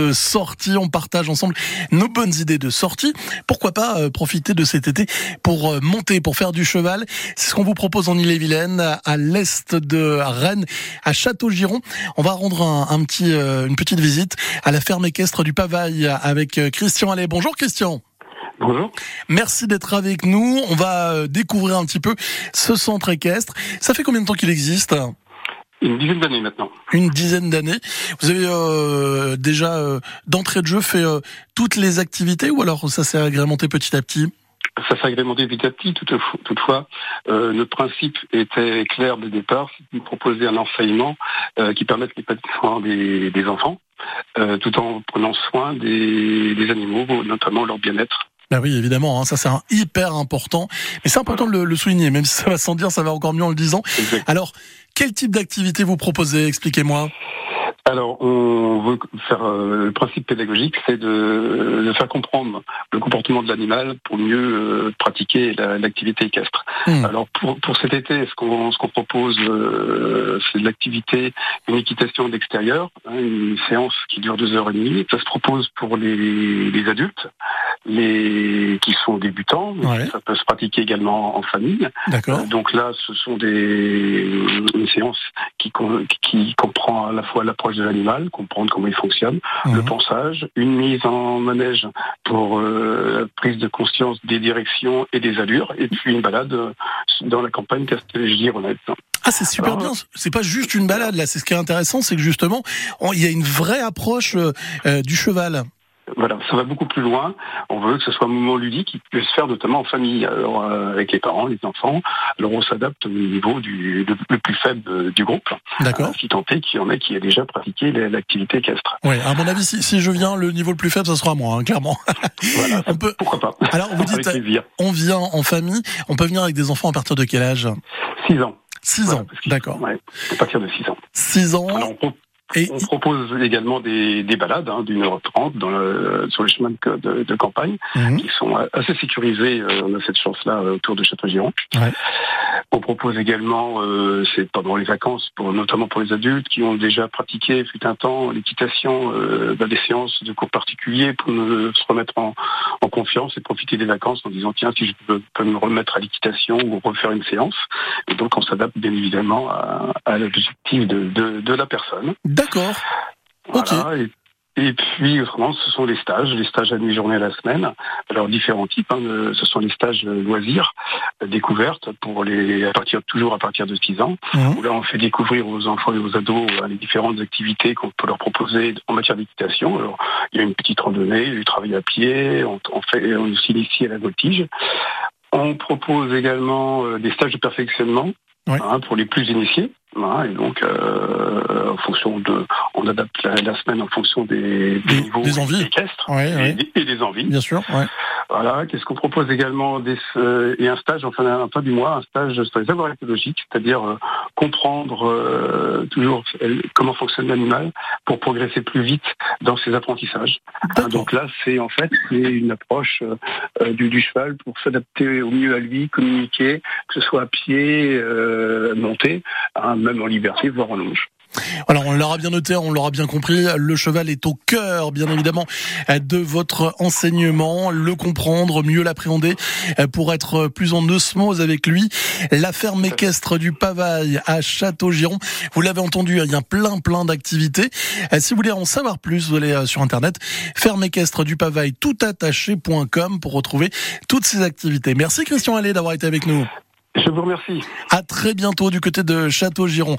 de sortie. On partage ensemble nos bonnes idées de sortie. Pourquoi pas euh, profiter de cet été pour euh, monter, pour faire du cheval. C'est ce qu'on vous propose en Ille-et-Vilaine, à l'est de Rennes, à Château-Giron. On va rendre un, petit, euh, une petite visite à la ferme équestre du Pavaille avec Christian Allais. Bonjour Christian. Bonjour. Merci d'être avec nous. On va découvrir un petit peu ce centre équestre. Ça fait combien de temps qu'il existe? Une dizaine d'années maintenant. Une dizaine d'années. Vous avez euh, déjà euh, d'entrée de jeu fait euh, toutes les activités ou alors ça s'est agrémenté petit à petit? Ça s'est agrémenté petit à petit. Toutefois, notre principe était clair dès le départ, c'est de proposer un enseignement qui permette l'épanouissement des, des enfants, tout en prenant soin des, des animaux, notamment leur bien-être. Bah oui, évidemment, hein, ça c'est hyper important. Mais c'est important de le, souligner, même si ça va sans dire, ça va encore mieux en le disant. Alors, quel type d'activité vous proposez Expliquez-moi. Alors, on veut faire euh, le principe pédagogique, c'est de, faire comprendre le comportement de l'animal pour mieux euh, pratiquer l'activité équestre. Hmm. Alors, pour, pour cet été, ce qu'on ce qu'on propose, euh, c'est de l'activité, une équitation d'extérieur, hein, une séance qui dure deux heures et demie. Ça se propose pour les, les adultes, les qui sont débutants, ça peut se pratiquer également en famille. D'accord. donc là, ce sont des une séance qui qui comprend à la fois l'approche de l'animal, comprendre comment il fonctionne, le pensage, une mise en manège pour euh, prise de conscience des directions et des allures, et puis une balade dans la campagne Castellet-Gironette. Ah, c'est super bien. C'est pas juste une balade là. C'est ce qui est intéressant, c'est que justement, il y a une vraie approche euh, euh, du cheval voilà, ça va beaucoup plus loin. On veut que ce soit un moment ludique qui puisse se faire notamment en famille, alors, euh, avec les parents, les enfants. Alors on s'adapte au niveau du le, plus faible du groupe. D'accord. si tant est qu'il y en a qui a déjà pratiqué l'activité équestre. Oui, à mon avis, si, si, je viens, le niveau le plus faible, ça sera moi, hein, clairement. Voilà, on peut... pourquoi pas. Alors vous dites, on vient en famille. On peut venir avec des enfants à partir de quel âge? 6 ans. 6 ans, d'accord. Ouais, à partir de 6 ans. 6 ans. Et on propose également des, des balades hein, d'une heure trente sur les chemins de, de, campagne mhm. qui sont assez sécurisés. Euh, on a cette chance-là euh, autour de Château-Giron. Ouais. On propose également, euh, c'est pendant les vacances, pour, notamment pour les adultes qui ont déjà pratiqué, fut un temps, l'équitation, euh, bah, des séances de cours particuliers pour se remettre en, en, confiance et profiter des vacances en disant tiens si je peux, me remettre à l'équitation ou refaire une séance. Et donc on s'adapte bien évidemment à, à l'objectif de, de, de, la personne. D'accord. Voilà, et puis, autrement, ce sont les stages, les stages à demi-journée à la semaine. Alors, différents types. Hein, ce sont les stages loisirs, découvertes, pour les, à partir, toujours à partir de 6 ans. Mmh. Où là, on fait découvrir aux enfants et aux ados euh, les différentes activités qu'on peut leur proposer en matière d'équitation. Alors, il y a une petite randonnée, du travail à pied, on, on fait, on s'initie à la voltige. On propose également euh, des stages de perfectionnement hein, pour les plus initiés. Hein, et donc, euh, en fonction de, on adapte la, semaine en fonction des, des, niveaux des envies. équestres et, et, des envies. Bien sûr. Voilà. Qu'est-ce qu'on propose également des, euh, et un stage en fin, en fin du mois, un stage sur les savoirs écologiques, c'est-à-dire euh, comprendre euh, toujours comment fonctionne l'animal pour progresser plus vite dans ses apprentissages. donc là, c'est en fait une approche du, du, cheval pour s'adapter au mieux à lui, communiquer, que ce soit à pied, monter, hein, même en liberté, voire en longe. Alors on l'aura bien noté, on l'aura bien compris, le cheval est au cœur bien évidemment de votre enseignement, le comprendre, mieux l'appréhender pour être plus en osmose avec lui. La ferme équestre du Pavaille à Château-Giron, vous l'avez entendu, il y a plein plein d'activités. Si vous voulez en savoir plus, vous allez euh, sur internet ferme équestre du Pavaille toutattaché.com pour retrouver toutes ces activités. Merci Christian Allais d'avoir été avec nous. Je vous remercie. À très bientôt du côté de Château-Giron.